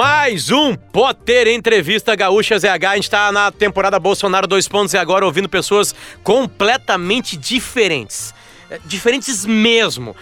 Mais um Potter Entrevista Gaúcha ZH. A gente tá na temporada Bolsonaro 2 pontos e agora ouvindo pessoas completamente diferentes. É, Diferentes mesmo.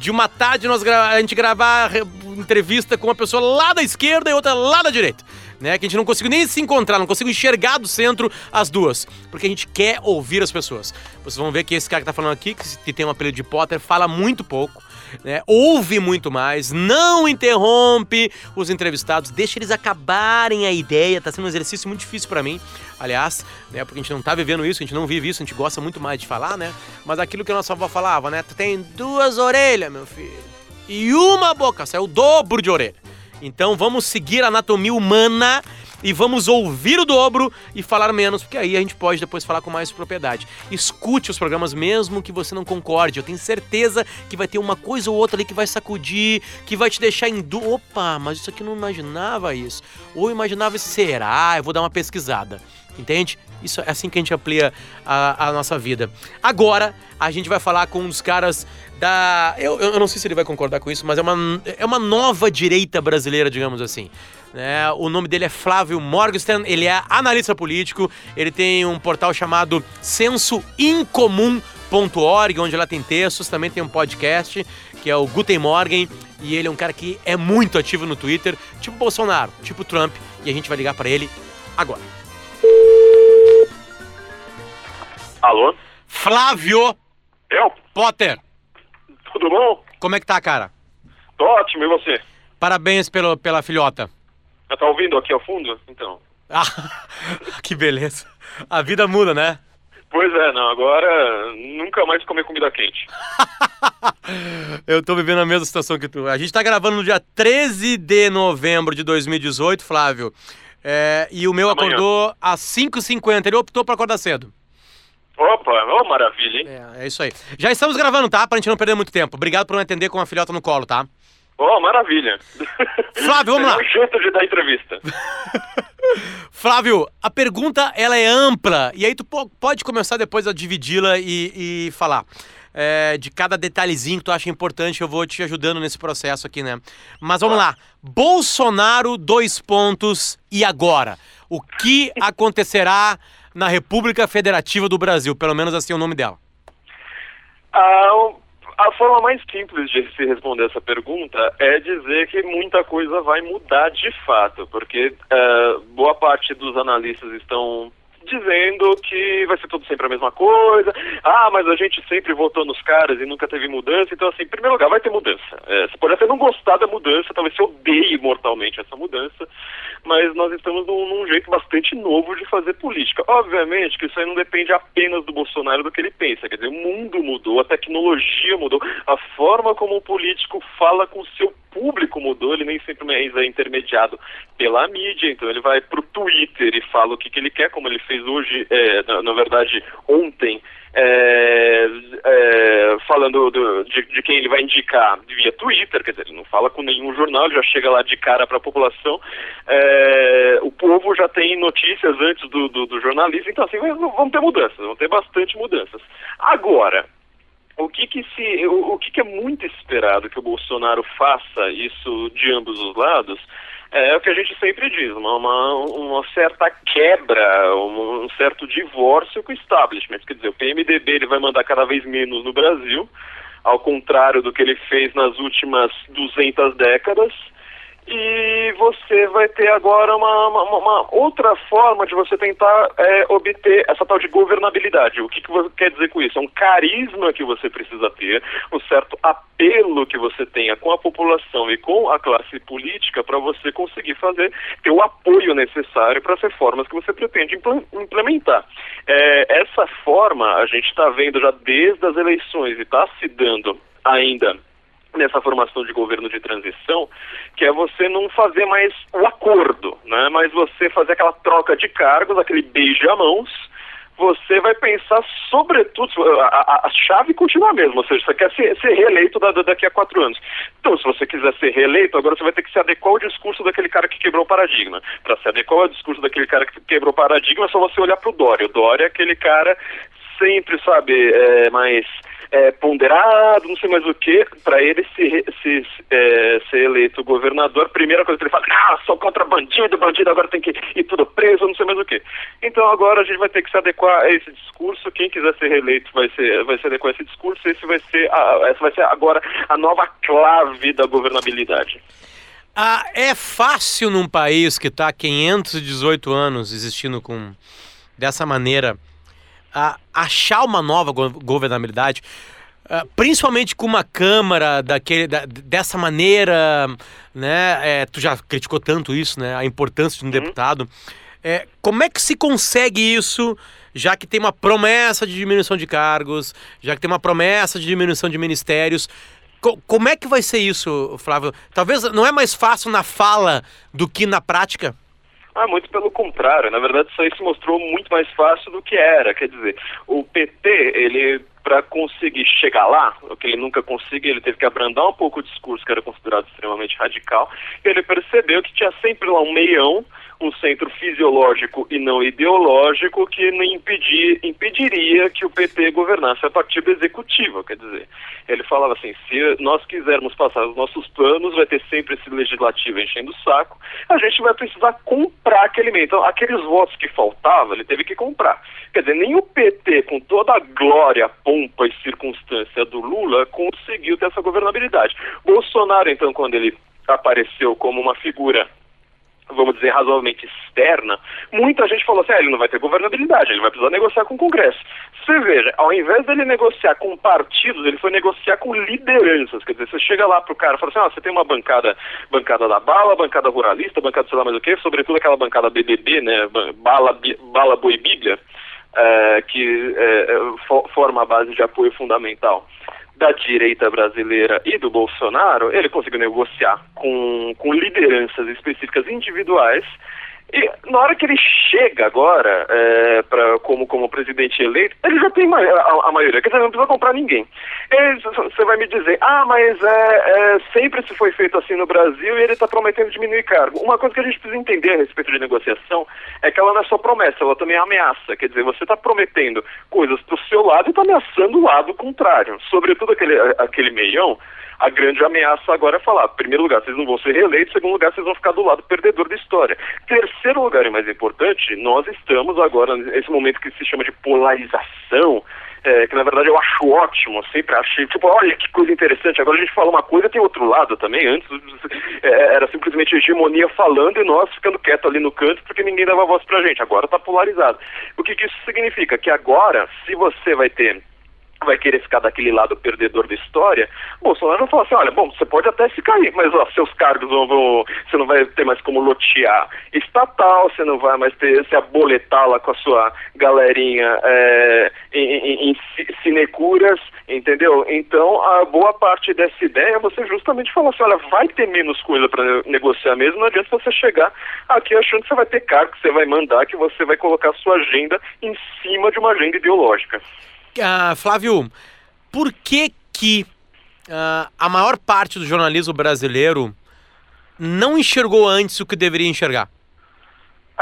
De uma tarde nós a gente gravar re- entrevista com uma pessoa lá da esquerda e outra lá da direita. Né, que a gente não conseguiu nem se encontrar, não consigo enxergar do centro as duas. Porque a gente quer ouvir as pessoas. Vocês vão ver que esse cara que tá falando aqui, que tem um apelido de Potter, fala muito pouco né? Ouve muito mais, não interrompe os entrevistados, deixa eles acabarem a ideia. Tá sendo um exercício muito difícil pra mim, aliás, né? Porque a gente não tá vivendo isso, a gente não vive isso, a gente gosta muito mais de falar, né? Mas aquilo que a nossa avó falava, né? Tu tem duas orelhas, meu filho, e uma boca, saiu o dobro de orelha. Então vamos seguir a anatomia humana e vamos ouvir o dobro e falar menos, porque aí a gente pode depois falar com mais propriedade. Escute os programas mesmo que você não concorde. Eu tenho certeza que vai ter uma coisa ou outra ali que vai sacudir, que vai te deixar em dúvida. Opa, mas isso aqui eu não imaginava isso. Ou imaginava isso, será? Eu vou dar uma pesquisada. Entende? Isso é assim que a gente amplia a, a nossa vida. Agora, a gente vai falar com um dos caras da. Eu, eu não sei se ele vai concordar com isso, mas é uma, é uma nova direita brasileira, digamos assim. Né? O nome dele é Flávio Morgenstern, ele é analista político, ele tem um portal chamado sensoincomum.org, onde lá tem textos, também tem um podcast, que é o Guten Morgen, e ele é um cara que é muito ativo no Twitter, tipo Bolsonaro, tipo Trump, e a gente vai ligar pra ele agora. Alô? Flávio Eu? Potter, Tudo bom? como é que tá, cara? Tô ótimo, e você? Parabéns pelo, pela filhota. Já tá ouvindo aqui ao fundo? Então. Ah, que beleza. A vida muda, né? Pois é, não, agora nunca mais comer comida quente. Eu tô vivendo a mesma situação que tu. A gente tá gravando no dia 13 de novembro de 2018, Flávio. É, e o meu Amanhã. acordou às 5h50. Ele optou pra acordar cedo. Opa, ô maravilha, hein? É, é isso aí. Já estamos gravando, tá? Pra gente não perder muito tempo. Obrigado por me atender com a filhota no colo, tá? Ô, maravilha. Flávio, vamos lá. Jeito de dar entrevista. Flávio, a pergunta ela é ampla e aí tu po- pode começar depois a dividi-la e, e falar é, de cada detalhezinho que tu acha importante. Eu vou te ajudando nesse processo aqui, né? Mas vamos lá. Bolsonaro, dois pontos e agora? O que acontecerá na República Federativa do Brasil? Pelo menos assim é o nome dela. A, a forma mais simples de se responder essa pergunta é dizer que muita coisa vai mudar de fato, porque eh, boa parte dos analistas estão dizendo que vai ser tudo sempre a mesma coisa. Ah, mas a gente sempre votou nos caras e nunca teve mudança. Então, assim, em primeiro lugar, vai ter mudança. É, você pode até não gostar da mudança, talvez você odeie mortalmente essa mudança, mas nós estamos num, num jeito bastante novo de fazer política. Obviamente que isso aí não depende apenas do Bolsonaro do que ele pensa. Quer dizer, o mundo mudou, a tecnologia mudou, a forma como o político fala com o seu público mudou, ele nem sempre é intermediado pela mídia, então ele vai pro Twitter e fala o que, que ele quer, como ele fez hoje, é, na, na verdade, ontem, é, é, falando do- de, de quem ele vai indicar via Twitter, quer dizer, ele não fala com nenhum jornal, já chega lá de cara para a população. É, o povo já tem notícias antes do, do, do jornalista, então assim, vão ter mudanças, vão ter bastante mudanças. Agora, o que que se o, o que que é muito esperado que o Bolsonaro faça isso de ambos os lados é o que a gente sempre diz uma, uma, uma certa quebra um, um certo divórcio com o establishment. Quer dizer o PMDB ele vai mandar cada vez menos no Brasil ao contrário do que ele fez nas últimas 200 décadas e você vai ter agora uma, uma- uma outra forma de você tentar é, obter essa tal de governabilidade. O que, que você quer dizer com isso? É um carisma que você precisa ter, um certo apelo que você tenha com a população e com a classe política para você conseguir fazer, ter o apoio necessário para as reformas que você pretende impl- implementar. É, essa forma a gente está vendo já desde as eleições e está se dando ainda nessa formação de governo de transição, que é você não fazer mais o acordo, né? mas você fazer aquela troca de cargos, aquele beija-mãos, você vai pensar sobretudo, a, a- a chave continua a mesma, ou seja, você quer ser, ser reeleito da- da- daqui a quatro anos. Então, se você quiser ser reeleito, agora você vai ter que se adequar ao discurso daquele cara que quebrou o paradigma. Para se adequar ao discurso daquele cara que quebrou o paradigma, é só você olhar para o Dória. O Dória é aquele cara sempre, sabe, é, mais é, ponderado, não sei mais o que, para ele se, se é, ser eleito governador, primeira coisa que ele fala, ah, sou contra bandido, bandido agora tem que ir tudo preso, não sei mais o que. Então agora a gente vai ter que se adequar a esse discurso, quem quiser ser reeleito vai, ser, vai se adequar a esse discurso, esse vai ser a, essa vai ser agora a nova clave da governabilidade. Ah, é fácil num país que está há 518 anos existindo com dessa maneira a, achar uma nova governabilidade, uh, principalmente com uma Câmara daquele, da, dessa maneira, né? É, tu já criticou tanto isso, né? A importância de um uhum. deputado. É, como é que se consegue isso, já que tem uma promessa de diminuição de cargos, já que tem uma promessa de diminuição de ministérios? Co como é que vai ser isso, Flávio? Talvez não é mais fácil na fala do que na prática? Ah, muito pelo contrário. Na verdade, isso aí se mostrou muito mais fácil do que era. Quer dizer, o PT, ele, para conseguir chegar lá, o que ele nunca conseguiu, ele teve que abrandar um pouco o discurso que era considerado extremamente radical. Ele percebeu que tinha sempre lá um meião um centro fisiológico e não ideológico que impedir, impediria que o PT governasse a partir do executivo. Quer dizer, ele falava assim: se nós quisermos passar os nossos planos, vai ter sempre esse legislativo enchendo o saco, a gente vai precisar comprar aquele meio. Então, aqueles votos que faltavam, ele teve que comprar. Quer dizer, nem o PT, com toda a glória, pompa e circunstância do Lula, conseguiu ter essa governabilidade. Bolsonaro, então, quando ele apareceu como uma figura vamos dizer, razoavelmente externa, muita gente falou assim, ah, ele não vai ter governabilidade, ele vai precisar negociar com o Congresso. Você veja, ao invés dele negociar com partidos, ele foi negociar com lideranças, quer dizer, você chega lá pro cara e fala assim, ah, você tem uma bancada, bancada da bala, bancada ruralista, bancada sei lá mais o que, sobretudo aquela bancada BBB, né, bala, bala boi bíblia, é, que é, forma a base de apoio fundamental da direita brasileira e do Bolsonaro, ele conseguiu negociar com, com lideranças específicas individuais e na hora que ele chega agora, é, pra, como, como presidente eleito, ele já tem a, a, maioria, quer dizer, não precisa comprar ninguém. Você vai me dizer, ah, mas é, é, sempre se foi feito assim no Brasil e ele está prometendo diminuir cargo. Uma coisa que a gente precisa entender a respeito de negociação é que ela não é só promessa, ela também é ameaça. Quer dizer, você está prometendo coisas para o seu lado e está ameaçando o lado contrário. Sobretudo aquele, aquele meião a grande ameaça agora é falar, primeiro lugar, vocês não vão ser reeleitos, segundo lugar, vocês vão ficar do lado perdedor da história. Terceiro lugar, e mais importante, nós estamos agora nesse momento que se chama de polarização, é, que na verdade eu acho ótimo, sempre achei, tipo, olha que coisa interessante, agora a gente fala uma coisa tem outro lado também, antes é, era simplesmente hegemonia falando e nós ficando quieto ali no canto porque ninguém dava voz pra gente, agora tá polarizado. O que, que isso significa? Que agora, se você vai ter vai querer ficar daquele lado perdedor da história, Bolsonaro vai falar assim, olha, bom, você pode até se cair, mas ó, seus cargos vão, vão, você não vai ter mais como lotear estatal, você não vai mais ter, se aboletar lá com a sua galerinha é, em, em, em sinecuras, entendeu? Então, a boa parte dessa ideia é você justamente falar assim, olha, vai ter menos coisa para negociar mesmo, não adianta você chegar aqui achando que você vai ter cargo, que você vai mandar, que você vai colocar a sua agenda em cima de uma agenda ideológica. Uh, Flávio, por que que uh, a maior parte do jornalismo brasileiro não enxergou antes o que deveria enxergar?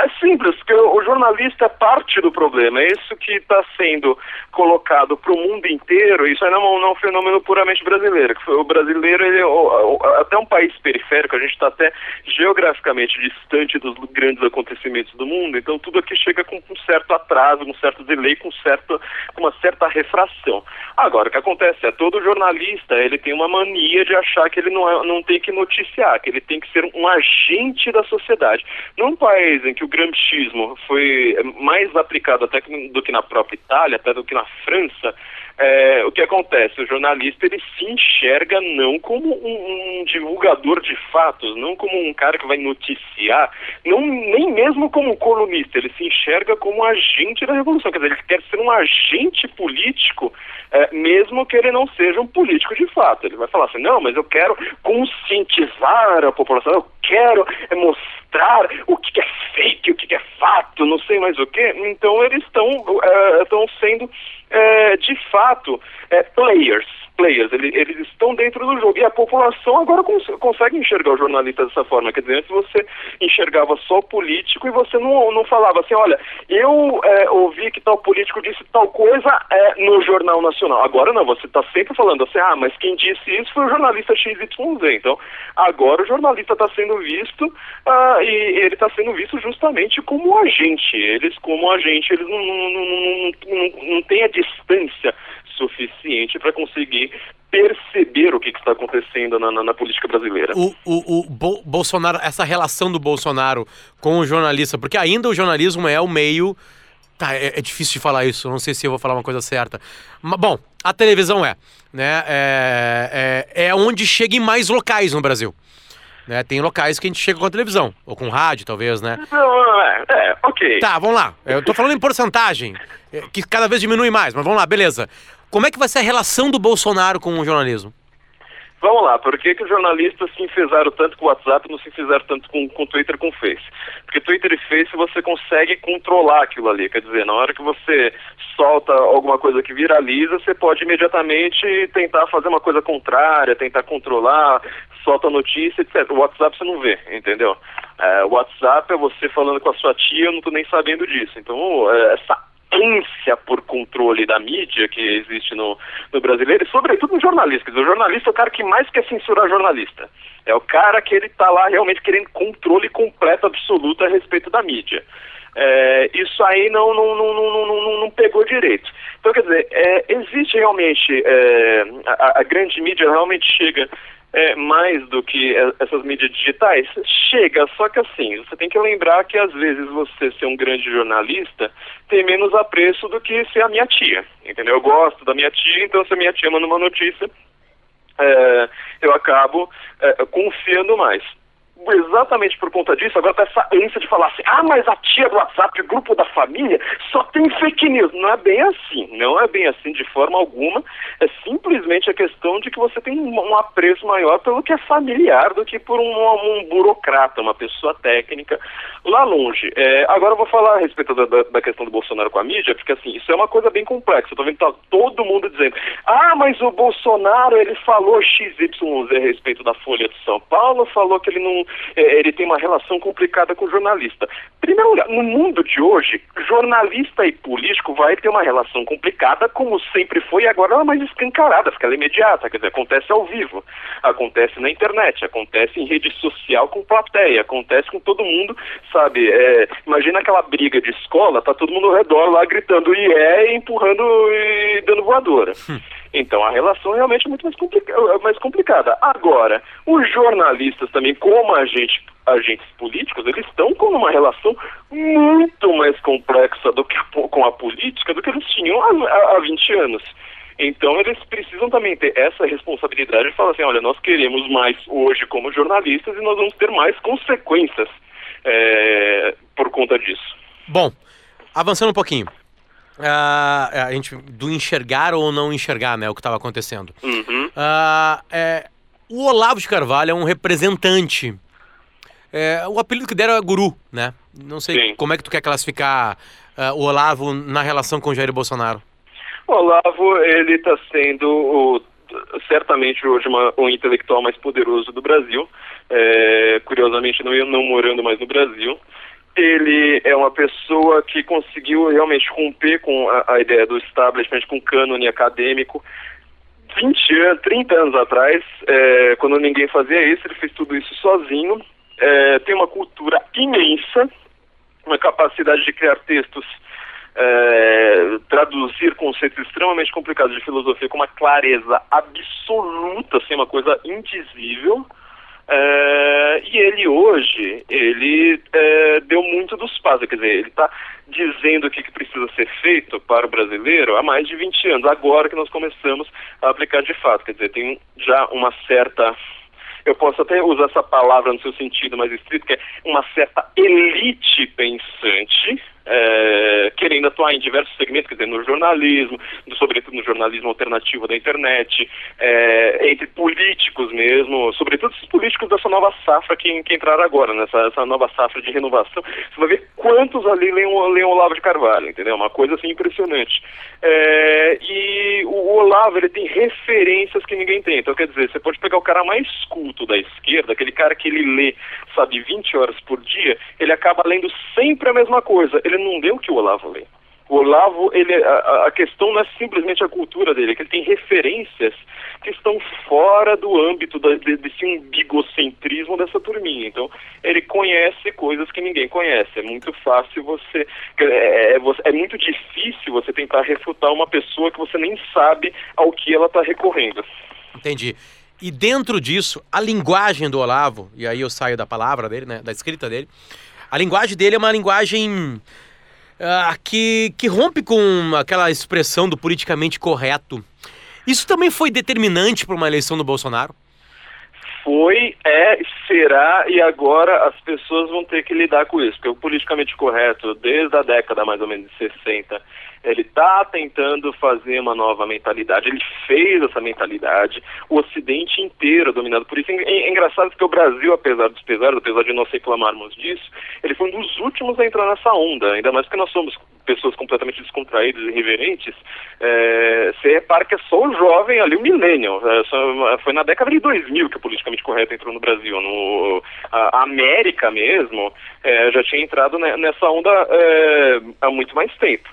É simples, porque o jornalista é parte do problema. É isso que está sendo colocado para o mundo inteiro. Isso não, não é um fenômeno puramente brasileiro. O brasileiro, ele, até um país periférico, a gente está até geograficamente distante dos grandes acontecimentos do mundo. Então tudo aqui chega com um certo atraso, um certo delay, com, certo, com uma certa refração. Agora, o que acontece é todo jornalista ele tem uma mania de achar que ele não, é, não tem que noticiar, que ele tem que ser um agente da sociedade. Num país em que o gramscismo foi mais aplicado até do que na própria Itália, até do que na França, é, o que acontece? O jornalista ele se enxerga não como um, um, divulgador de fatos, não como um cara que vai noticiar, não, nem mesmo como colunista, ele se enxerga como agente da revolução, quer dizer, ele quer ser um agente político, é, mesmo que ele não seja um político de fato. Ele vai falar assim, não, mas eu quero conscientizar a população, eu quero é, mostrar o que é fake, o que é fato, não sei mais o que. Então eles estão é, sendo é, de fato é, players players, eles, eles estão dentro do jogo. E a população agora cons consegue enxergar o jornalista dessa forma. Quer dizer, antes você enxergava só o político e você não, não falava assim, olha, eu é, ouvi que tal político disse tal coisa é, no Jornal Nacional. Agora não, você está sempre falando assim, ah, mas quem disse isso foi o jornalista XYZ. Então, agora o jornalista está sendo visto uh, e ele está sendo visto justamente como agente. Eles, como agente, eles não, não, não, não, não têm a distância suficiente para conseguir perceber o que, que está acontecendo na, na, na, política brasileira. O, o, o Bo Bolsonaro, essa relação do Bolsonaro com o jornalista, porque ainda o jornalismo é o meio. Tá, é, é difícil de falar isso, não sei se eu vou falar uma coisa certa. Mas, bom, a televisão é, né? É, é, é onde chega em mais locais no Brasil. Né? Tem locais que a gente chega com a televisão, ou com rádio, talvez, né? Não, é, é, ok. Tá, vamos lá. Eu tô falando em porcentagem, é, que cada vez diminui mais, mas vamos lá, beleza. Como é que vai ser a relação do Bolsonaro com o jornalismo? Vamos lá, por que, que os jornalistas se enfizeram tanto com o WhatsApp não se enfizeram tanto com o Twitter e com o Face? Porque Twitter e Face você consegue controlar aquilo ali, quer dizer, na hora que você solta alguma coisa que viraliza, você pode imediatamente tentar fazer uma coisa contrária, tentar controlar, solta notícia, etc. O WhatsApp você não vê, entendeu? É, o WhatsApp é você falando com a sua tia, eu não tô nem sabendo disso. Então, é, essa ânsia por controle da mídia que existe no, no brasileiro, e sobretudo no jornalista. O jornalista é o cara que mais quer censurar jornalista. É o cara que ele está lá realmente querendo controle completo, absoluto a respeito da mídia. É, isso aí não, não, não, não, não, não, pegou direito. Então, quer dizer, é, existe realmente, é, a, a grande mídia realmente chega é, mais do que essas mídias digitais? Chega, só que assim, você tem que lembrar que às vezes você ser um grande jornalista tem menos apreço do que ser a minha tia, entendeu? Eu gosto da minha tia, então se a minha tia manda uma notícia, é, eu acabo é, confiando mais exatamente por conta disso, agora tá essa ânsia de falar assim, ah, mas a tia do WhatsApp, o grupo da família, só tem fake news. Não é bem assim, não é bem assim de forma alguma, é simplesmente a questão de que você tem um apreço maior pelo que é familiar do que por um, um burocrata, uma pessoa técnica lá longe. É, agora eu vou falar a respeito da, da, da, questão do Bolsonaro com a mídia, porque assim, isso é uma coisa bem complexa, eu tô vendo tá todo mundo dizendo, ah, mas o Bolsonaro, ele falou XYZ a respeito da Folha de São Paulo, falou que ele não é, ele tem uma relação complicada com o jornalista. Primeiro lugar, no mundo de hoje, jornalista e político vai ter uma relação complicada, como sempre foi, e agora ela é mais escancarada, porque ela é imediata, quer dizer, acontece ao vivo, acontece na internet, acontece em rede social com plateia, acontece com todo mundo, sabe? É, imagina aquela briga de escola, tá todo mundo ao redor lá gritando e é, empurrando e dando voadora. Então a relação realmente é muito mais, complica mais complicada. Agora, os jornalistas também, como agente, agentes políticos, eles estão com uma relação muito mais complexa do que com a política do que eles tinham há, há 20 anos. Então eles precisam também ter essa responsabilidade de falar assim, olha, nós queremos mais hoje como jornalistas e nós vamos ter mais consequências é, por conta disso. Bom, avançando um pouquinho. Uh, a gente do enxergar ou não enxergar, né, o que estava acontecendo. Uhum. Uh, é, o Olavo de Carvalho é um representante. É, o apelido que deram é Guru, né? Não sei Sim. como é que tu quer classificar uh, o Olavo na relação com o Jair Bolsonaro. O Olavo, ele está sendo o, certamente hoje uma, o intelectual mais poderoso do Brasil. É, curiosamente, não, não morando mais no Brasil ele é uma pessoa que conseguiu realmente romper com a, a ideia do establishment, com o cânone acadêmico. 20 anos, 30 anos atrás, é, quando ninguém fazia isso, ele fez tudo isso sozinho. É, tem uma cultura imensa, uma capacidade de criar textos, é, traduzir conceitos extremamente complicados de filosofia com uma clareza absoluta, assim, uma coisa indizível. É, e ele hoje, ele é, deu muito dos passos, quer dizer, ele está dizendo o que, que, precisa ser feito para o brasileiro há mais de 20 anos, agora que nós começamos a aplicar de fato, quer dizer, tem já uma certa, eu posso até usar essa palavra no seu sentido mais estrito, que é uma certa elite pensante, é, querendo atuar em diversos segmentos, quer dizer, no jornalismo, no, sobretudo no jornalismo alternativo da internet, é, entre políticos mesmo, sobretudo os políticos dessa nova safra que, que entraram agora, nessa nova safra de renovação. Você vai ver quantos ali leem, leem o Olavo de Carvalho, entendeu? Uma coisa assim impressionante. É, e o Olavo, ele tem referências que ninguém tem. Então, quer dizer, você pode pegar o cara mais culto da esquerda, aquele cara que ele lê, sabe, 20 horas por dia, ele acaba lendo sempre a mesma coisa. Ele não lê o que o Olavo lê. O Olavo, ele, a, a, questão não é simplesmente a cultura dele, é que ele tem referências que estão fora do âmbito da, de, desse umbigocentrismo dessa turminha. Então, ele conhece coisas que ninguém conhece. É muito fácil você é, é, é, é muito difícil você tentar refutar uma pessoa que você nem sabe ao que ela está recorrendo. Entendi. E dentro disso, a linguagem do Olavo, e aí eu saio da palavra dele, né, da escrita dele, a linguagem dele é uma linguagem uh, que, que rompe com aquela expressão do politicamente correto. Isso também foi determinante para uma eleição do Bolsonaro? Foi, é, será e agora as pessoas vão ter que lidar com isso, porque o politicamente correto, desde a década mais ou menos de 60, ele está tentando fazer uma nova mentalidade, ele fez essa mentalidade, o Ocidente inteiro dominado por isso. É, é engraçado que o Brasil, apesar dos pesares, apesar de nós reclamarmos disso, ele foi um dos últimos a entrar nessa onda, ainda mais porque nós somos pessoas completamente descontraídas e irreverentes. É, você repara que é só o jovem ali, o millennial. É, foi na década de 2000 que o politicamente correto entrou no Brasil. No, a América mesmo é, já tinha entrado nessa onda é, há muito mais tempo.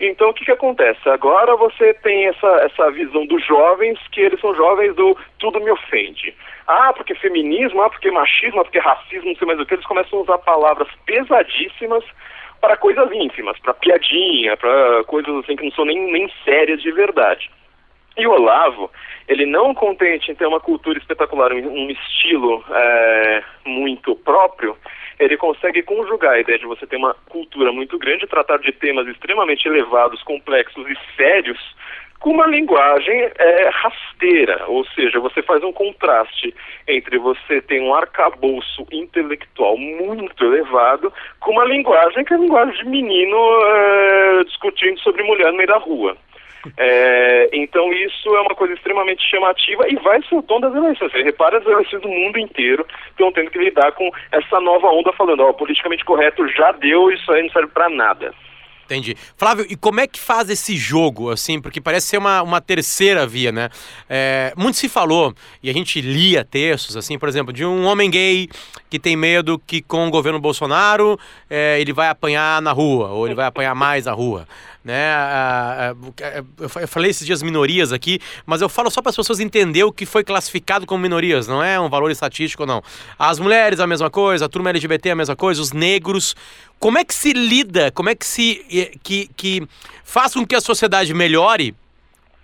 Então, o que, que acontece? Agora você tem essa, essa visão dos jovens, que eles são jovens do tudo me ofende. Ah, porque feminismo, ah, porque machismo, ah, porque racismo, não sei mais o que. Eles começam a usar palavras pesadíssimas para coisas ínfimas, para piadinha, para coisas assim que não são nem, nem sérias de verdade. E o Olavo, ele não contente em ter uma cultura espetacular, um estilo é, muito próprio, ele consegue conjugar a ideia de você ter uma cultura muito grande, tratar de temas extremamente elevados, complexos e sérios, com uma linguagem é, rasteira, ou seja, você faz um contraste entre você ter um arcabouço intelectual muito elevado com uma linguagem que é a linguagem de menino é, discutindo sobre mulher no meio da rua. É, então isso é uma coisa extremamente chamativa e vai ser o tom das eleições. Você repara as eleições do mundo inteiro estão tendo que lidar com essa nova onda falando, ó, politicamente correto já deu, isso aí não serve para nada. Entendi. Flávio, e como é que faz esse jogo, assim? Porque parece ser uma, uma terceira via, né? É, muito se falou, e a gente lia textos, assim, por exemplo, de um homem gay que tem medo que com o governo Bolsonaro é, ele vai apanhar na rua, ou ele vai apanhar mais na rua. Né? Eu falei esses dias minorias aqui, mas eu falo só para as pessoas entenderem o que foi classificado como minorias, não é um valor estatístico, não. As mulheres a mesma coisa, a turma LGBT a mesma coisa, os negros. Como é que se lida, como é que se que, que faz com que a sociedade melhore,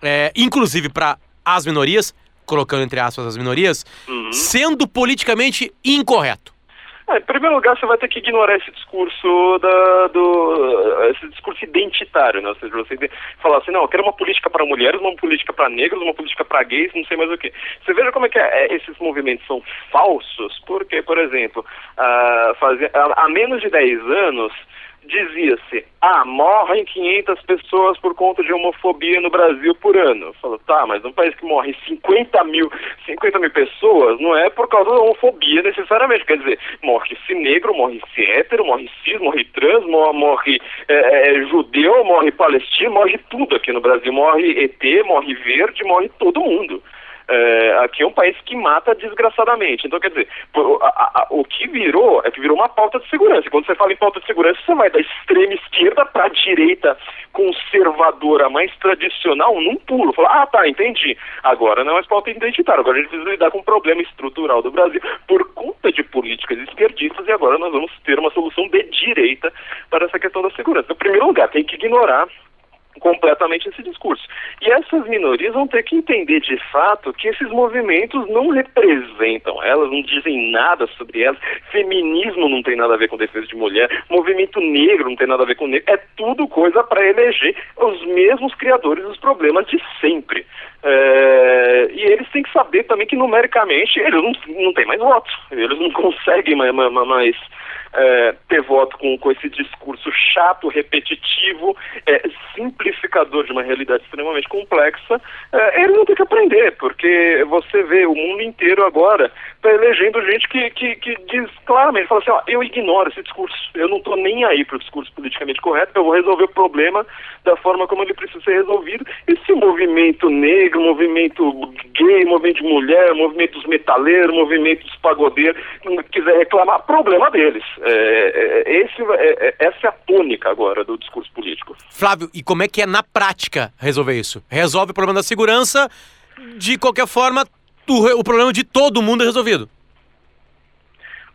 é, inclusive para as minorias, colocando entre aspas as minorias, uhum. sendo politicamente incorreto? É, em primeiro lugar, você vai ter que ignorar esse discurso da, do esse discurso identitário, né? Ou seja, você falar assim, não, eu quero uma política para mulheres, uma política para negros, uma política para gays, não sei mais o que. Você veja como é que é, esses movimentos são falsos, porque, por exemplo, uh, fazia, há menos de 10 anos dizia-se, ah, morrem 500 pessoas por conta de homofobia no Brasil por ano. Falou, tá, mas num país que morre 50 mil, 50 mil pessoas, não é por causa da homofobia necessariamente. Quer dizer, morre-se negro, morre-se hétero, morre cis, morre trans, morre é, é, judeu, morre palestino, morre tudo aqui no Brasil. Morre ET, morre verde, morre todo mundo. É, aqui é um país que mata desgraçadamente. Então, quer dizer, a, a, o que virou é que virou uma pauta de segurança. quando você fala em pauta de segurança, você vai da extrema esquerda para a direita conservadora mais tradicional num pulo. Fala, ah, tá, entendi. Agora não é mais pauta identitária. Agora a gente precisa lidar com um problema estrutural do Brasil por conta de políticas esquerdistas e agora nós vamos ter uma solução de direita para essa questão da segurança. Em primeiro lugar, tem que ignorar completamente esse discurso. E essas minorias vão ter que entender de fato que esses movimentos não representam elas, não dizem nada sobre elas. Feminismo não tem nada a ver com defesa de mulher, movimento negro não tem nada a ver com negro. É tudo coisa para eleger os mesmos criadores dos problemas de sempre. É, e eles têm que saber também que numericamente eles não, não têm mais votos, eles não conseguem mais, mais, mais é, ter voto com, com esse discurso chato, repetitivo, é, simplificador de uma realidade extremamente complexa, é, eles vão ter que aprender, porque você vê o mundo inteiro agora está elegendo gente que, que, que, diz claramente, fala assim, ó, eu ignoro esse discurso, eu não estou nem aí para o discurso politicamente correto, eu vou resolver o problema da forma como ele precisa ser resolvido. Esse movimento negro, movimento gay, movimento de mulher, movimento dos metaleiros, movimento dos pagodeiros, não quiser reclamar, problema deles. É, é, esse, é, é, essa é a tônica agora do discurso político. Flávio, e como é que é na prática resolver isso? Resolve o problema da segurança, de qualquer forma, o, o problema de todo mundo é resolvido.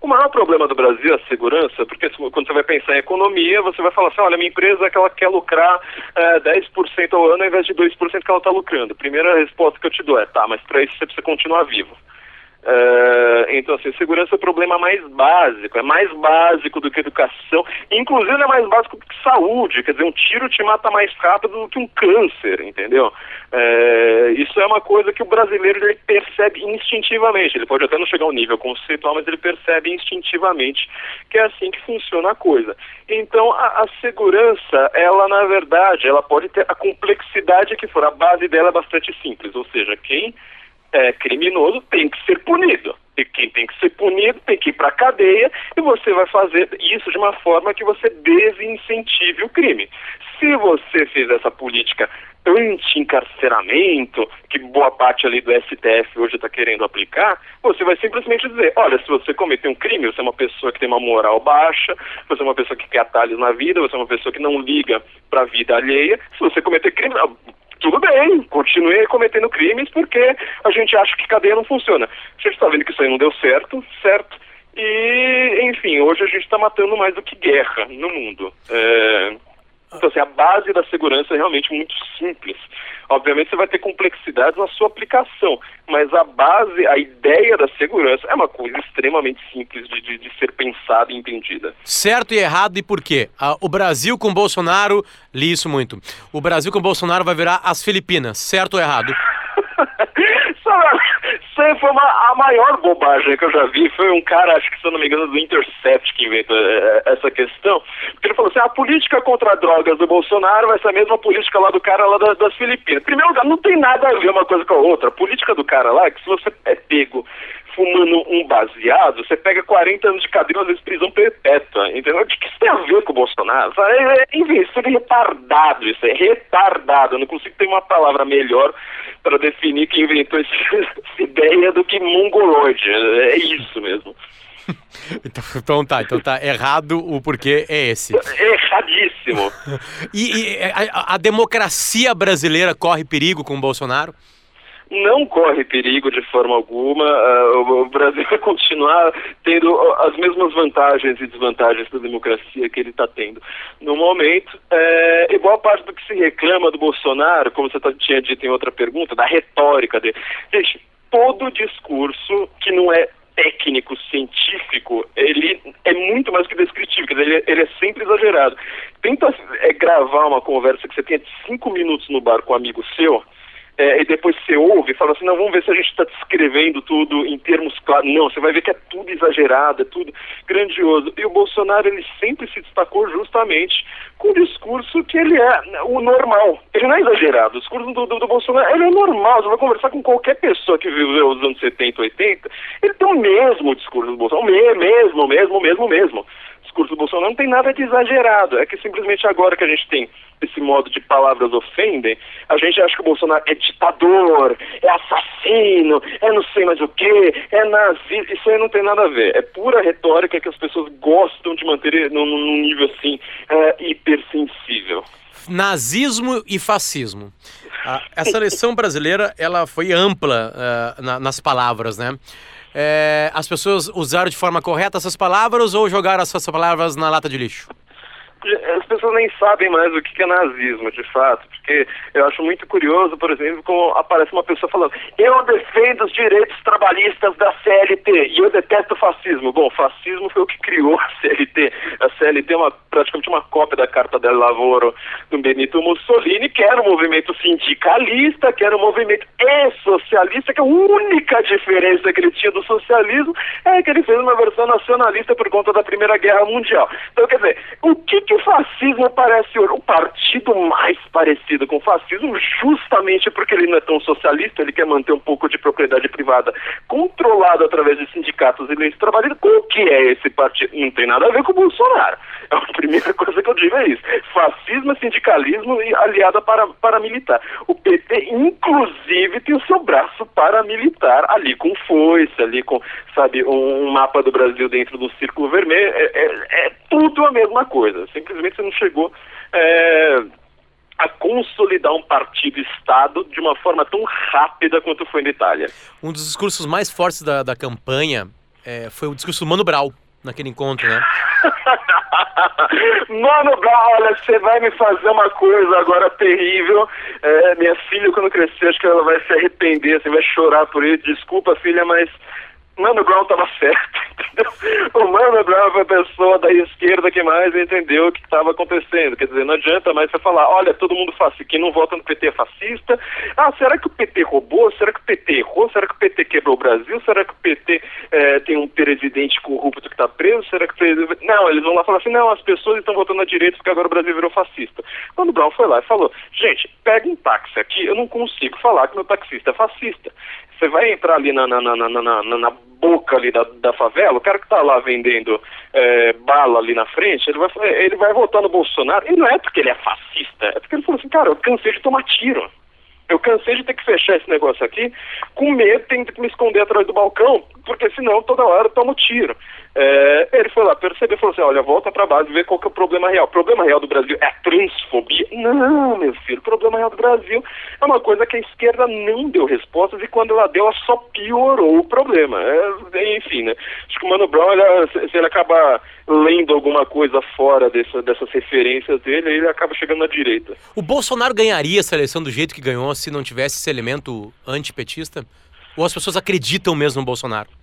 O maior problema do Brasil é a segurança, porque quando você vai pensar em economia, você vai falar assim, olha, minha empresa é que ela quer lucrar é, 10% ao ano ao invés de 2% que ela está lucrando. Primeira resposta que eu te dou é, tá, mas para isso você precisa continuar vivo. Uh, então, assim, segurança é o problema mais básico, é mais básico do que educação, inclusive é mais básico do que saúde, quer dizer, um tiro te mata mais rápido do que um câncer, entendeu? Uh, isso é uma coisa que o brasileiro ele percebe instintivamente, ele pode até não chegar ao nível conceitual, mas ele percebe instintivamente que é assim que funciona a coisa. Então, a, a segurança, ela na verdade, ela pode ter a complexidade que for, a base dela é bastante simples, ou seja, quem é, criminoso tem que ser punido. E quem tem que ser punido tem que ir para a cadeia e você vai fazer isso de uma forma que você desincentive o crime. Se você fizer essa política anti-encarceramento, que boa parte ali do STF hoje está querendo aplicar, você vai simplesmente dizer, olha, se você cometeu um crime, você é uma pessoa que tem uma moral baixa, você é uma pessoa que quer atalhos na vida, você é uma pessoa que não liga para a vida alheia, se você cometer crime, tudo bem, continue cometendo crimes porque a gente acha que cadeia não funciona. A gente está vendo que isso aí não deu certo, certo? E, enfim, hoje a gente está matando mais do que guerra no mundo. É... Então, assim, a base da segurança é realmente muito simples. Obviamente você vai ter complexidades na sua aplicação, mas a base, a ideia da segurança é uma coisa extremamente simples de, de, de ser pensada e entendida. Certo e errado e por quê? Ah, o Brasil com Bolsonaro, li isso muito, o Brasil com Bolsonaro vai virar as Filipinas, certo ou errado? Isso foi uma, a maior bobagem que eu já vi. Foi um cara, acho que se eu não me engano, do Intercept que inventou é, é, essa questão. Porque ele falou assim: a política contra drogas do Bolsonaro vai ser a mesma política lá do cara lá das, das Filipinas. Em primeiro lugar, não tem nada a ver uma coisa com a outra. A política do cara lá é que se você é pego fumando um baseado, você pega 40 anos de cadeia, às vezes prisão perpétua, entendeu? O que isso tem a ver com o Bolsonaro? É, é, isso é retardado, isso é retardado. Eu não consigo ter uma palavra melhor para definir quem inventou esse, essa ideia do que mongoloide. É isso mesmo. Então, então, tá, então tá errado o porquê é esse. Erradíssimo. e, e a, a democracia brasileira corre perigo com o Bolsonaro? Não corre perigo de forma alguma. Uh, o Brasil vai continuar tendo as mesmas vantagens e desvantagens da democracia que ele está tendo no momento. É, e boa parte do que se reclama do Bolsonaro, como você tá, tinha dito em outra pergunta, da retórica dele. Gente, todo discurso que não é técnico, científico, ele é muito mais que descritivo, quer dizer, ele, ele, é sempre exagerado. Tenta é, gravar uma conversa que você tenha cinco minutos no bar com um amigo seu, é, e depois você ouve e fala assim, não, vamos ver se a gente está descrevendo tudo em termos claros. Não, você vai ver que é tudo exagerado, é tudo grandioso. E o Bolsonaro, ele sempre se destacou justamente com o discurso que ele é o normal. Ele não é exagerado. O discurso do, do, do Bolsonaro, ele é normal. Você vai conversar com qualquer pessoa que viveu os anos 70, 80, ele tem o mesmo discurso do Bolsonaro, mesmo, mesmo, mesmo, mesmo discurso do Bolsonaro não tem nada de exagerado. É que simplesmente agora que a gente tem esse modo de palavras ofendem, a gente acha que o Bolsonaro é ditador, é assassino, é não sei mais o que, é nazista. Isso aí não tem nada a ver. É pura retórica que as pessoas gostam de manter num, num nível assim é, hipersensível. Nazismo e fascismo. Ah, essa eleição brasileira ela foi ampla uh, na, nas palavras, né? É, as pessoas usaram de forma correta essas palavras ou jogaram essas palavras na lata de lixo? As pessoas nem sabem mais o que é nazismo, de fato, porque eu acho muito curioso, por exemplo, como aparece uma pessoa falando eu defendo os direitos trabalhistas da CLT e eu detesto o fascismo. Bom, o fascismo foi o que criou a CLT. A CLT é uma, praticamente uma cópia da Carta del Lavoro do Benito Mussolini, que era um movimento sindicalista, que era um movimento e-socialista, que a única diferença que ele tinha do socialismo é que ele fez uma versão nacionalista por conta da Primeira Guerra Mundial. Então, quer dizer, o que, que o fascismo parece hoje? O partido mais parecido com o fascismo, justamente porque ele não é tão socialista, ele quer manter um pouco de propriedade privada controlado através de sindicatos e leis trabalhistas. O que é esse partido? Não tem nada a ver com o Bolsonaro. É a primeira coisa que eu digo é isso. Fascismo, sindicalismo e aliada para paramilitar. O PT, inclusive, tem o seu braço paramilitar ali com foice, ali com, sabe, um mapa do Brasil dentro do círculo vermelho. É, é, é tudo a mesma coisa. Simplesmente você não chegou. É, a consolidar um partido-Estado de uma forma tão rápida quanto foi na Itália. Um dos discursos mais fortes da, da campanha é, foi o discurso do Mano Brau, naquele encontro, né? Mano Brau, olha, você vai me fazer uma coisa agora terrível. É, minha filha, quando crescer, acho que ela vai se arrepender, você vai chorar por isso. Desculpa, filha, mas Mano Brown estava certo, entendeu? O Mano Brown foi a pessoa da esquerda que mais entendeu o que estava acontecendo. Quer dizer, não adianta mais você falar, olha, todo mundo faz quem não vota no PT é fascista. Ah, será que o PT roubou? Será que o PT errou? Será que o PT quebrou o Brasil? Será que o PT é, tem um presidente corrupto que está preso? Será que o Não, eles vão lá falar assim, não, as pessoas estão votando à direita porque agora o Brasil virou fascista. Mano Brown foi lá e falou, gente, pega um táxi aqui, eu não consigo falar que meu taxista é fascista. Você vai entrar ali na, na, na, na, na, boca ali da, da favela, o cara que está lá vendendo é, bala ali na frente, ele vai, ele vai votar no Bolsonaro, e não é porque ele é fascista, é porque ele falou assim, cara, eu cansei de tomar tiro. Eu cansei de ter que fechar esse negócio aqui, com medo, tenho que me esconder atrás do balcão, porque senão toda hora eu tomo tiro. É, ele foi lá perceber falou assim: olha, volta para base e vê qual que é o problema real. O problema real do Brasil é a transfobia? Não, meu filho, o problema real do Brasil é uma coisa que a esquerda não deu respostas e quando ela deu, ela só piorou o problema. É, enfim, né? Acho que o Mano Brown, ele, se ele acabar lendo alguma coisa fora dessa, dessas referências dele, ele acaba chegando na direita. O Bolsonaro ganharia a seleção do jeito que ganhou se não tivesse esse elemento antipetista? Ou as pessoas acreditam mesmo no Bolsonaro?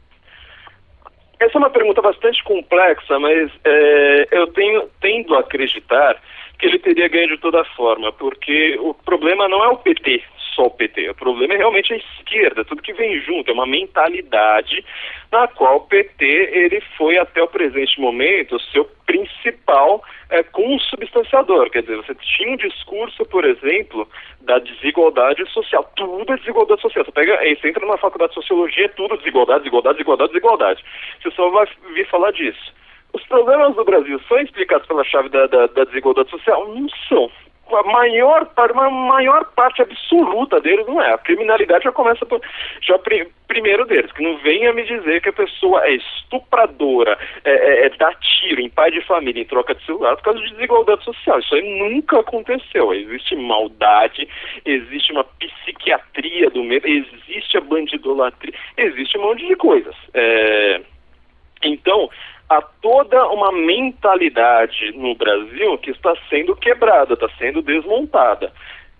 Essa é uma pergunta bastante complexa, mas é, eu tenho, tendo a acreditar que ele teria ganho de toda forma, porque o problema não é o PT, só o PT, o problema é realmente a esquerda, tudo que vem junto, é uma mentalidade na qual o PT ele foi até o presente momento o seu principal é, consubstanciador, quer dizer, você tinha um discurso, por exemplo, da desigualdade social. Tudo é desigualdade social. Você pega, você entra numa faculdade de sociologia, é tudo desigualdade, desigualdade, desigualdade, desigualdade. Você só vai vir falar disso. Os problemas do Brasil são explicados pela chave da, da, da desigualdade social? Não são a maior, uma maior parte absoluta deles não é. A criminalidade já começa por, já primeiro deles, que não venha me dizer que a pessoa é estupradora, é, é, é dá tiro em pai de família em troca de celular por causa de desigualdade social. Isso aí nunca aconteceu. Existe maldade, existe uma psiquiatria do medo, existe a bandidolatria, existe um monte de coisas. É... Então, há toda uma mentalidade no Brasil que está sendo quebrada, está sendo desmontada.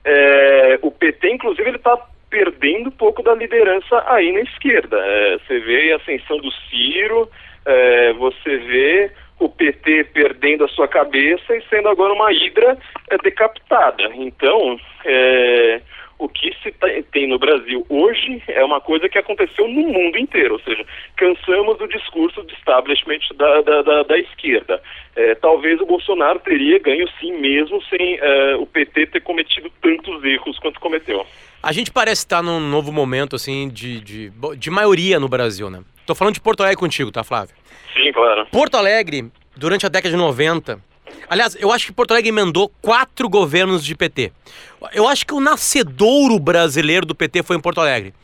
É, o PT, inclusive, ele está perdendo um pouco da liderança aí na esquerda. É, você vê a ascensão do Ciro, é, você vê o PT perdendo a sua cabeça e sendo agora uma hidra é, decapitada. Então, é, o que se tem no Brasil hoje é uma coisa que aconteceu no mundo inteiro, ou seja, cansamos do discurso de establishment da, da, da, da esquerda. É, talvez o Bolsonaro teria ganho sim, mesmo sem é, o PT ter cometido tantos erros quanto cometeu. A gente parece estar num novo momento assim de, de, de maioria no Brasil, né? Tô falando de Porto Alegre contigo, tá, Flávio? Sim, claro. Porto Alegre, durante a década de 90, Aliás, eu acho que Porto Alegre emendou quatro governos de PT. Eu acho que o nascedouro brasileiro do PT foi em Porto Alegre.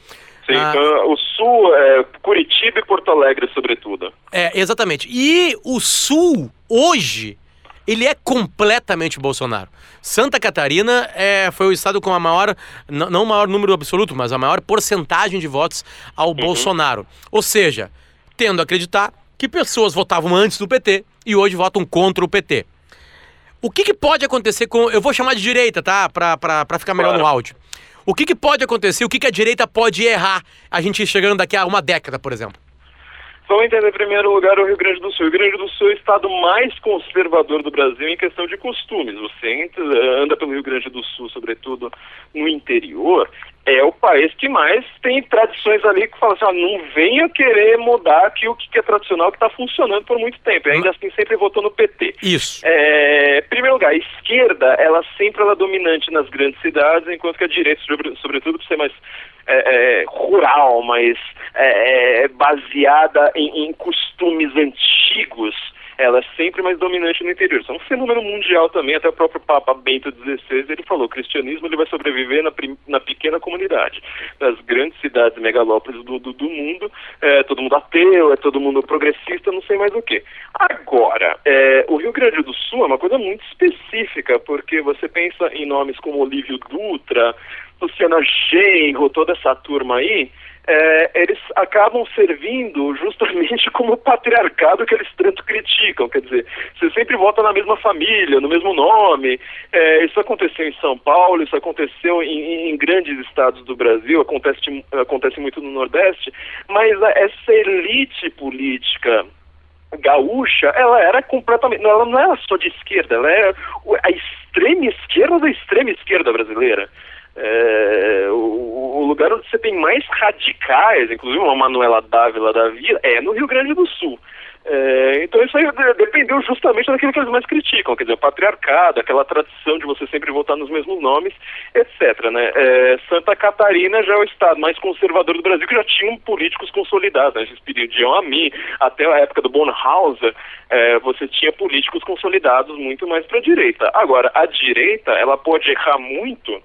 Sim, ah, então, o Sul, é, Curitiba e Porto Alegre, sobretudo. É, exatamente. E o Sul, hoje, ele é completamente Bolsonaro. Santa Catarina é, foi o estado com a maior, não o maior número absoluto, mas a maior porcentagem de votos ao uhum. Bolsonaro. Ou seja, tendo a acreditar que pessoas votavam antes do PT e hoje votam contra o PT. O que, que, pode acontecer com. Eu vou chamar de direita, tá? Pra, pra, pra ficar melhor claro. no áudio. O que, que pode acontecer? O que, que a direita pode errar a gente chegando daqui a uma década, por exemplo? Vamos entender em primeiro lugar o Rio Grande do Sul. O Rio Grande do Sul é o estado mais conservador do Brasil em questão de costumes. Você entra, anda pelo Rio Grande do Sul, sobretudo no interior, é o país que mais tem tradições ali que fala assim, ah, não venha querer mudar aqui o que é tradicional, que está funcionando por muito tempo. E ainda assim sempre votou no PT. Isso. É, em primeiro lugar, a esquerda, ela sempre ela é dominante nas grandes cidades, enquanto que a direita, sobretudo por ser mais é, é, rural, mais é, é, baseada em, em costumes antigos, ela é sempre mais dominante no interior. Isso é um fenômeno mundial também, até o próprio Papa Bento XVI, ele falou, o cristianismo ele vai sobreviver na, na pequena comunidade. Nas grandes cidades megalópolis do, do, do mundo, é todo mundo ateu, é todo mundo progressista, não sei mais o que. Agora, é, o Rio Grande do Sul é uma coisa muito específica, porque você pensa em nomes como Olívio Dutra, Luciana Genro, toda essa turma aí, é, eles acabam servindo justamente como o patriarcado que eles tanto criticam. Quer dizer, você sempre vota na mesma família, no mesmo nome. É, isso aconteceu em São Paulo, isso aconteceu em, em, grandes estados do Brasil, acontece, acontece muito no Nordeste, mas essa elite política gaúcha, ela era completamente, ela não era só de esquerda, ela era a extrema esquerda da extrema esquerda brasileira. É, o, o, lugar onde você tem mais radicais, inclusive uma Manuela Dávila da vida, é no Rio Grande do Sul. É, então isso aí dependeu justamente daquilo que eles mais criticam, quer dizer, o patriarcado, aquela tradição de você sempre votar nos mesmos nomes, etc. Né? É, Santa Catarina já é o estado mais conservador do Brasil, que já tinham políticos consolidados, né? período de Ami, até a época do Bonhauser, é, você tinha políticos consolidados muito mais para a direita. Agora, a direita, ela pode errar muito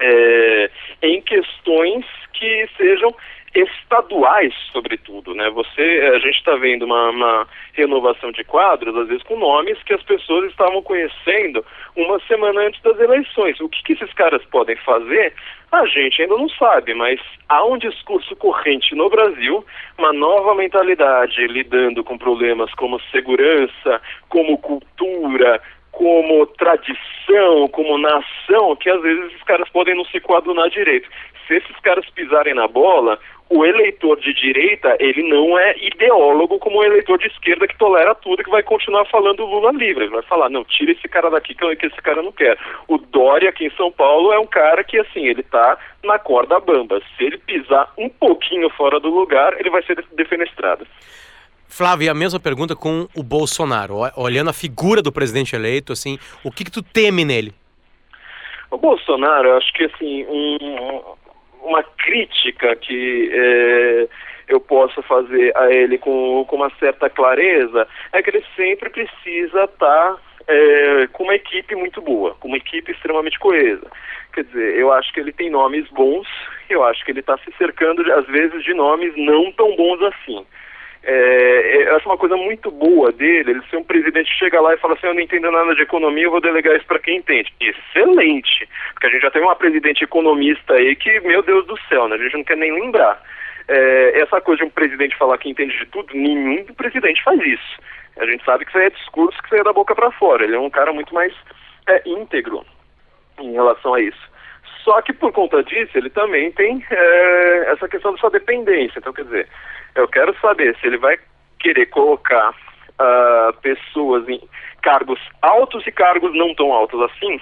é, em questões que sejam estaduais, sobretudo, né? Você, a gente está vendo uma, uma, renovação de quadros, às vezes com nomes que as pessoas estavam conhecendo uma semana antes das eleições. O que, que esses caras podem fazer? A gente ainda não sabe, mas há um discurso corrente no Brasil, uma nova mentalidade lidando com problemas como segurança, como cultura, como tradição, como nação, que às vezes esses caras podem não se coadunar direito. Se esses caras pisarem na bola, o eleitor de direita, ele não é ideólogo como o eleitor de esquerda que tolera tudo e que vai continuar falando Lula livre. Ele vai falar, não, tira esse cara daqui que, esse cara não quer. O Dória aqui em São Paulo é um cara que, assim, ele tá na corda bamba. Se ele pisar um pouquinho fora do lugar, ele vai ser defenestrado. Flávio, a mesma pergunta com o Bolsonaro. Olhando a figura do presidente eleito, assim, o que, que tu teme nele? O Bolsonaro, eu acho que assim, um, uma crítica que é, eu posso fazer a ele com, com uma certa clareza é que ele sempre precisa estar tá, é, com uma equipe muito boa, com uma equipe extremamente coesa. Quer dizer, eu acho que ele tem nomes bons, eu acho que ele está se cercando, às vezes, de nomes não tão bons assim. É, eu acho uma coisa muito boa dele, ele ser um presidente que chega lá e fala assim, eu não entendo nada de economia, eu vou delegar isso para quem entende. Excelente! Porque a gente já tem uma presidente economista aí que, meu Deus do céu, né? a gente não quer nem lembrar. É, essa coisa de um presidente falar que entende de tudo, nenhum presidente faz isso. A gente sabe que isso é discurso que sai da boca para fora. Ele é um cara muito mais é, íntegro em relação a isso. Só que por conta disso, ele também tem é, essa questão da sua dependência. Então, quer dizer, eu quero saber se ele vai querer colocar uh, pessoas em cargos altos e cargos não tão altos assim,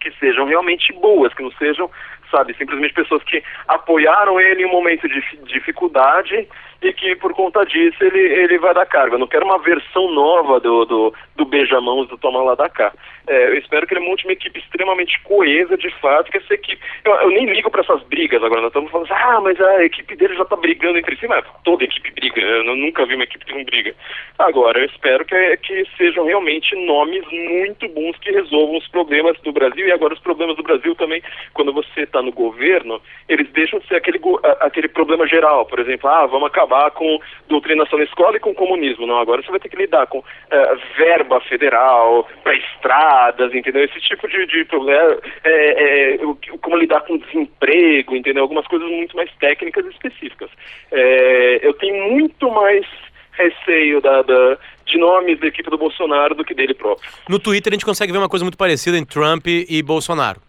que sejam realmente boas, que não sejam, sabe, simplesmente pessoas que apoiaram ele em um momento de dificuldade e que por conta disso ele, ele vai dar carga. Eu não quero uma versão nova do, do, do beijamãos do Toma lá da cá. É, eu espero que ele monte uma equipe extremamente coesa de fato, que essa equipe. Eu, eu nem ligo para essas brigas agora, nós estamos falando assim, ah, mas a equipe dele já está brigando entre si, mas toda equipe briga, eu nunca vi uma equipe que não briga. Agora, eu espero que, que sejam realmente nomes muito bons que resolvam os problemas do Brasil e agora os problemas do Brasil também, quando você está no governo, eles deixam de ser aquele, aquele problema geral, por exemplo, ah, vamos acabar com doutrinação na escola e com comunismo. Não, agora você vai ter que lidar com uh, verba federal para estradas, entendeu? Esse tipo de, de problema, é, é, como lidar com desemprego, entendeu? Algumas coisas muito mais técnicas e específicas. É, eu tenho muito mais receio da, da, de nomes da equipe do Bolsonaro do que dele próprio. No Twitter a gente consegue ver uma coisa muito parecida entre Trump e Bolsonaro,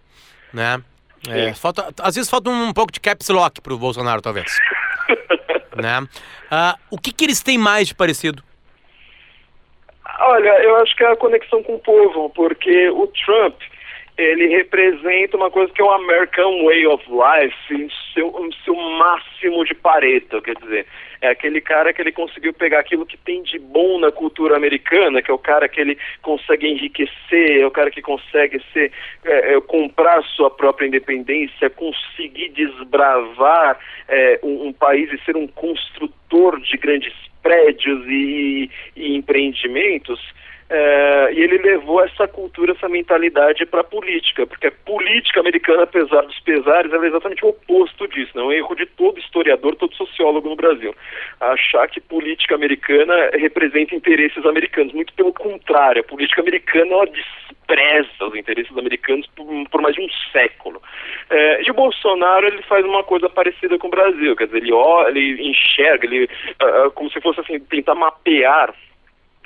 né? É, falta, às vezes falta um pouco de caps lock pro Bolsonaro, talvez. né? Uh, o que, que eles têm mais de parecido? Olha, eu acho que é a conexão com o povo, porque o Trump, ele representa uma coisa que é o American Way of Life em seu, em seu máximo de pareto, quer dizer, é aquele cara que ele conseguiu pegar aquilo que tem de bom na cultura americana, que é o cara que ele consegue enriquecer, é o cara que consegue ser, é, é, comprar sua própria independência, conseguir desbravar é, um, um país e ser um construtor de grandes prédios e, e empreendimentos, é, e ele levou essa cultura, essa mentalidade para a política, porque a política americana, apesar dos pesares, ela é exatamente o oposto disso. Não é um erro de todo historiador, todo sociólogo no Brasil. Achar que política americana representa interesses americanos. Muito pelo contrário, a política americana ela despreza os interesses americanos por, por mais de um século. É, e o Bolsonaro ele faz uma coisa parecida com o Brasil, quer dizer, ele, olha, ele enxerga, ele, uh, como se fosse assim, tentar mapear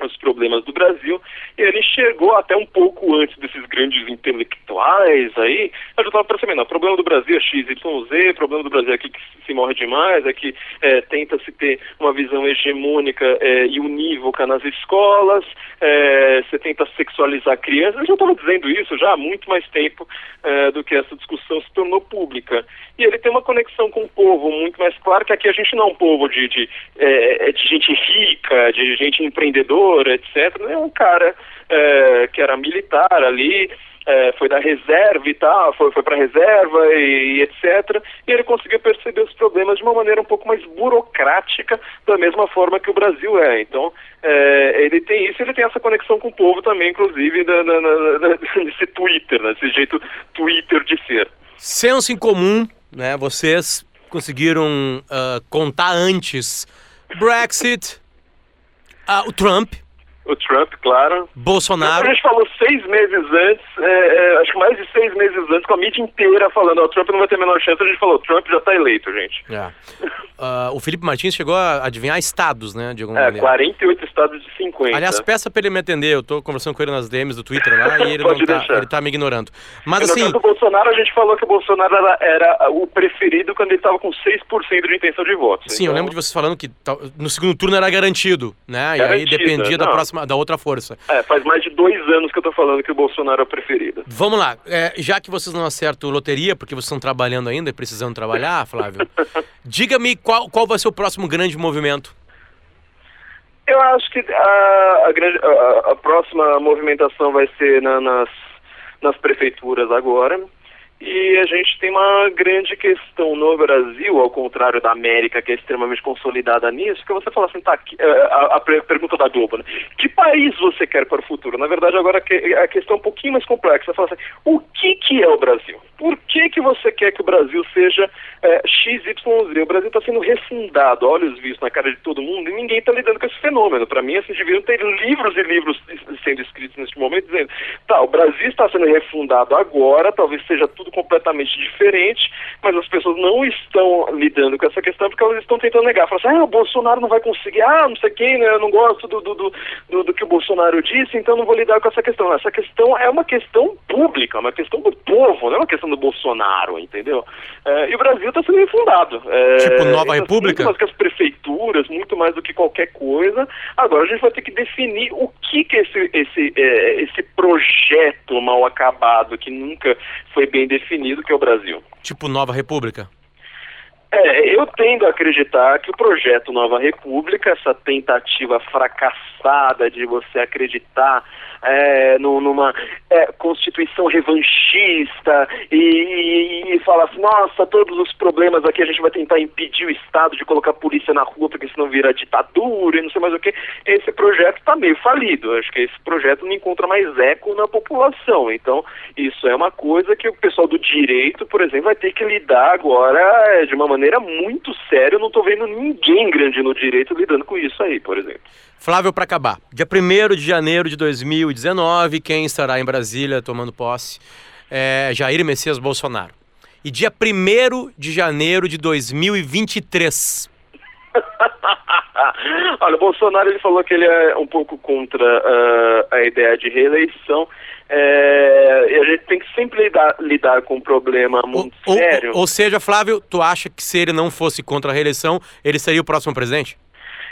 os problemas do Brasil, e ele chegou até um pouco antes desses grandes intelectuais aí, eu já estava percebendo, o problema do Brasil é XYZ, o problema do Brasil é que se morre demais, é que é, tenta-se ter uma visão hegemônica é, e unívoca nas escolas, é, você tenta sexualizar crianças, eu já estava dizendo isso já há muito mais tempo é, do que essa discussão se tornou pública. E ele tem uma conexão com o povo muito mais clara, que aqui a gente não é um povo de, de, é, de gente rica, de gente empreendedora, etc. É um cara é, que era militar ali, é, foi da reserva e tal, foi, foi para reserva e, e, etc. E ele conseguiu perceber os problemas de uma maneira um pouco mais burocrática, da mesma forma que o Brasil é. Então, é, ele tem isso, ele tem essa conexão com o povo também, inclusive, na, na, na, nesse Twitter, nesse né, jeito Twitter de ser. Senso em comum, né? Vocês conseguiram uh, contar antes Brexit, ah, o Trump. O Trump, claro. Bolsonaro. A gente falou seis meses antes, é, é, acho que mais de seis meses antes, com a mídia inteira falando, o Trump não vai ter a menor chance, a gente falou, Trump já está eleito, gente. É. Uh, o Felipe Martins chegou a adivinhar estados, né, de alguma é, maneira. 48 estados de 50. Aliás, peça para ele me atender, eu tô conversando com ele nas DMs do Twitter lá e ele, não tá, ele tá me ignorando. Mas assim... No caso do Bolsonaro, a gente falou que o Bolsonaro era, era o preferido quando ele estava com 6% de intenção de voto. Sim, então... eu lembro de você falando que no segundo turno era garantido, né, e aí dependia da próxima da outra força. É, faz mais de dois anos que eu tô falando que o Bolsonaro é o preferido. Vamos lá, é, já que vocês não acertam loteria, porque vocês estão trabalhando ainda e precisando trabalhar, Flávio, diga-me qual, qual vai ser o próximo grande movimento? Eu acho que a, a, grande, a, a próxima movimentação vai ser na, nas, nas prefeituras agora. E a gente tem uma grande questão no Brasil, ao contrário da América, que é extremamente consolidada nisso, que você fala assim, tá, é, a, a pergunta da Globo, né? Que país você quer para o futuro? Na verdade, agora a questão é um pouquinho mais complexa. Você fala assim, o que, que é o Brasil? Por que, que você quer que o Brasil seja é, XYZ? O Brasil está sendo refundado, olhos vistos na cara de todo mundo, e ninguém está lidando com esse fenômeno. Para mim, assim, deviam ter livros e livros sendo escritos neste momento, dizendo, tá, o Brasil está sendo refundado agora, talvez seja tudo completamente diferente, mas as pessoas não estão lidando com essa questão porque elas estão tentando negar. Falam assim, ah, o Bolsonaro não vai conseguir, ah, não sei quem, né, eu não gosto do, do, do, do, que o Bolsonaro disse, então não vou lidar com essa questão. Essa questão é uma questão pública, é uma questão do povo, não é uma questão do Bolsonaro, entendeu? É, e o Brasil está sendo refundado. É, tipo Nova República? Muito mais que as prefeituras, muito mais do que qualquer coisa. Agora a gente vai ter que definir o que que esse, esse, é, esse projeto mal acabado, que nunca foi bem definido, definido que é o Brasil. Tipo Nova República? É, eu tendo a acreditar que o projeto Nova República, essa tentativa fracassada de você acreditar é, numa é, constituição revanchista e, e, falar assim, nossa, todos os problemas aqui a gente vai tentar impedir o Estado de colocar a polícia na rua porque senão vira ditadura e não sei mais o que, esse projeto está meio falido. Acho que esse projeto não encontra mais eco na população. Então, isso é uma coisa que o pessoal do direito, por exemplo, vai ter que lidar agora é, de uma maneira muito séria. Eu não estou vendo ninguém grande no direito lidando com isso aí, por exemplo. Flávio, para acabar, dia 1 de janeiro de 2019, quem estará em Brasília tomando posse é Jair Messias Bolsonaro. E dia 1 de janeiro de 2023. Olha, o Bolsonaro ele falou que ele é um pouco contra uh, a ideia de reeleição. É, e a gente tem que sempre lidar, lidar com um problema muito ou, sério. Ou, ou seja, Flávio, tu acha que se ele não fosse contra a reeleição, ele seria o próximo presidente?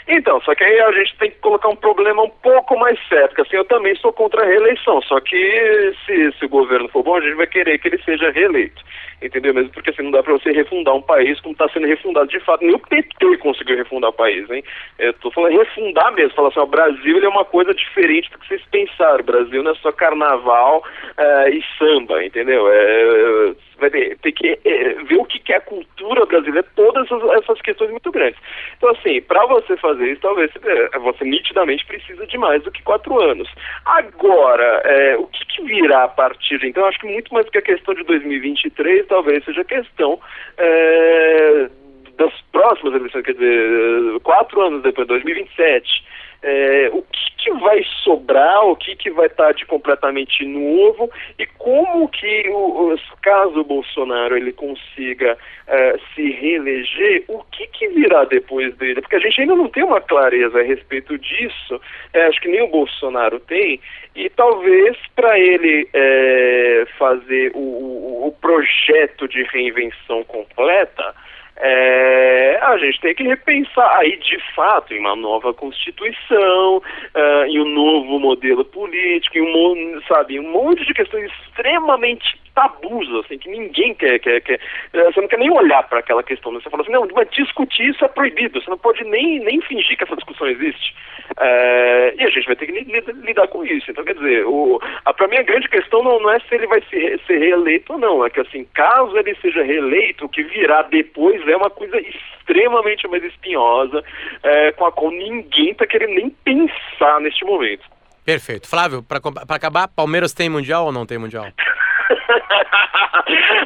Então, só que aí a gente tem que colocar um problema um pouco mais sério, porque assim, eu também sou contra a reeleição, só que se, se o governo for bom, a gente vai querer que ele seja reeleito entendeu? Mesmo porque assim, não dá para você refundar um país como está sendo refundado de fato. Nem o PT conseguiu refundar o país, hein? Eu tô falando refundar mesmo, falar assim, o Brasil é uma coisa diferente do que vocês pensaram. O Brasil não é só carnaval uh, e samba, entendeu? É, vai ter, ter que é, ver o que é a cultura brasileira, todas essas, essas questões muito grandes. Então, assim, para você fazer isso, talvez é, você nitidamente precisa de mais do que quatro anos. Agora, é, o que, que virá a partir de então? Acho que muito mais que a questão de 2023, talvez seja a questão é, das próximas eleições, quer dizer, quatro anos depois, 2027 é, o que, que, vai sobrar, o que, que vai estar de completamente novo e como que, o, caso o Bolsonaro ele consiga é, se reeleger, o que, que virá depois dele? Porque a gente ainda não tem uma clareza a respeito disso, é, acho que nem o Bolsonaro tem, e talvez para ele é, fazer o, o, o projeto de reinvenção completa, é, a gente tem que repensar aí de fato em uma nova constituição, uh, em um novo modelo político, em um, sabe, um monte de questões extremamente tabus, assim, que ninguém quer, quer, quer eh, você não quer nem olhar para aquela questão, né? você fala assim, não, mas discutir isso é proibido, você não pode nem, nem fingir que essa discussão existe. É, e a gente vai ter que lidar, com isso. Então, quer dizer, o, a, pra mim a grande questão não, não é se ele vai ser, ser reeleito ou não, é que assim, caso ele seja reeleito, o que virá depois é uma coisa extremamente mais espinhosa, é, com a qual ninguém está querendo nem pensar neste momento. Perfeito. Flávio, para acabar, Palmeiras tem Mundial ou não tem Mundial?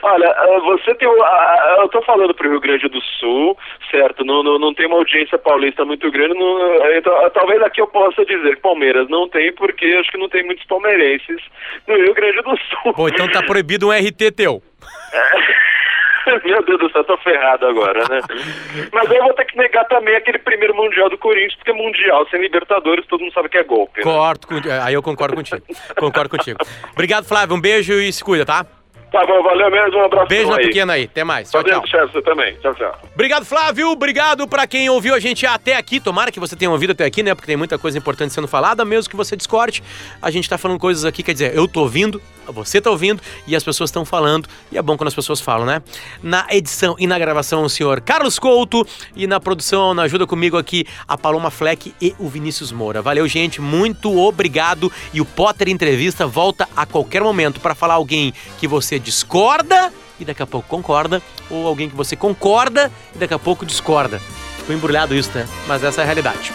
Olha, ah, você tem. Ah, ah, eu tô falando pro Rio Grande do Sul, certo? Não, não, não tem uma audiência paulista muito grande. Não, então, talvez aqui eu possa dizer que Palmeiras não tem, porque acho que não tem muitos palmeirenses no Rio Grande do Sul. Então tá proibido um RT teu. Meu Deus do céu, tô ferrado agora, né? Mas eu vou ter que negar também aquele primeiro Mundial do Corinthians, porque Mundial sem Libertadores todo mundo sabe que é golpe. Né? Corto, aí eu concordo contigo. concordo contigo. Obrigado, Flávio. Um beijo e se cuida, tá? Tá bom, valeu mesmo, um abraço Beijo na aí. pequena aí, até mais. Tchau, tchau. Tchau, você também. Tchau, tchau. Obrigado, Flávio. Obrigado pra quem ouviu a gente até aqui. Tomara que você tenha ouvido até aqui, né? Porque tem muita coisa importante sendo falada, mesmo que você discorde. A gente tá falando coisas aqui, quer dizer, eu tô ouvindo, você tá ouvindo e as pessoas estão falando. E é bom quando as pessoas falam, né? Na edição e na gravação, o senhor Carlos Couto. E na produção, na ajuda comigo aqui, a Paloma Fleck e o Vinícius Moura. Valeu, gente. Muito obrigado. E o Potter Entrevista volta a qualquer momento para falar alguém que você discorda e daqui a pouco concorda, ou alguém que você concorda e daqui a pouco discorda. Ficou embrulhado isso, né? Mas essa é a realidade.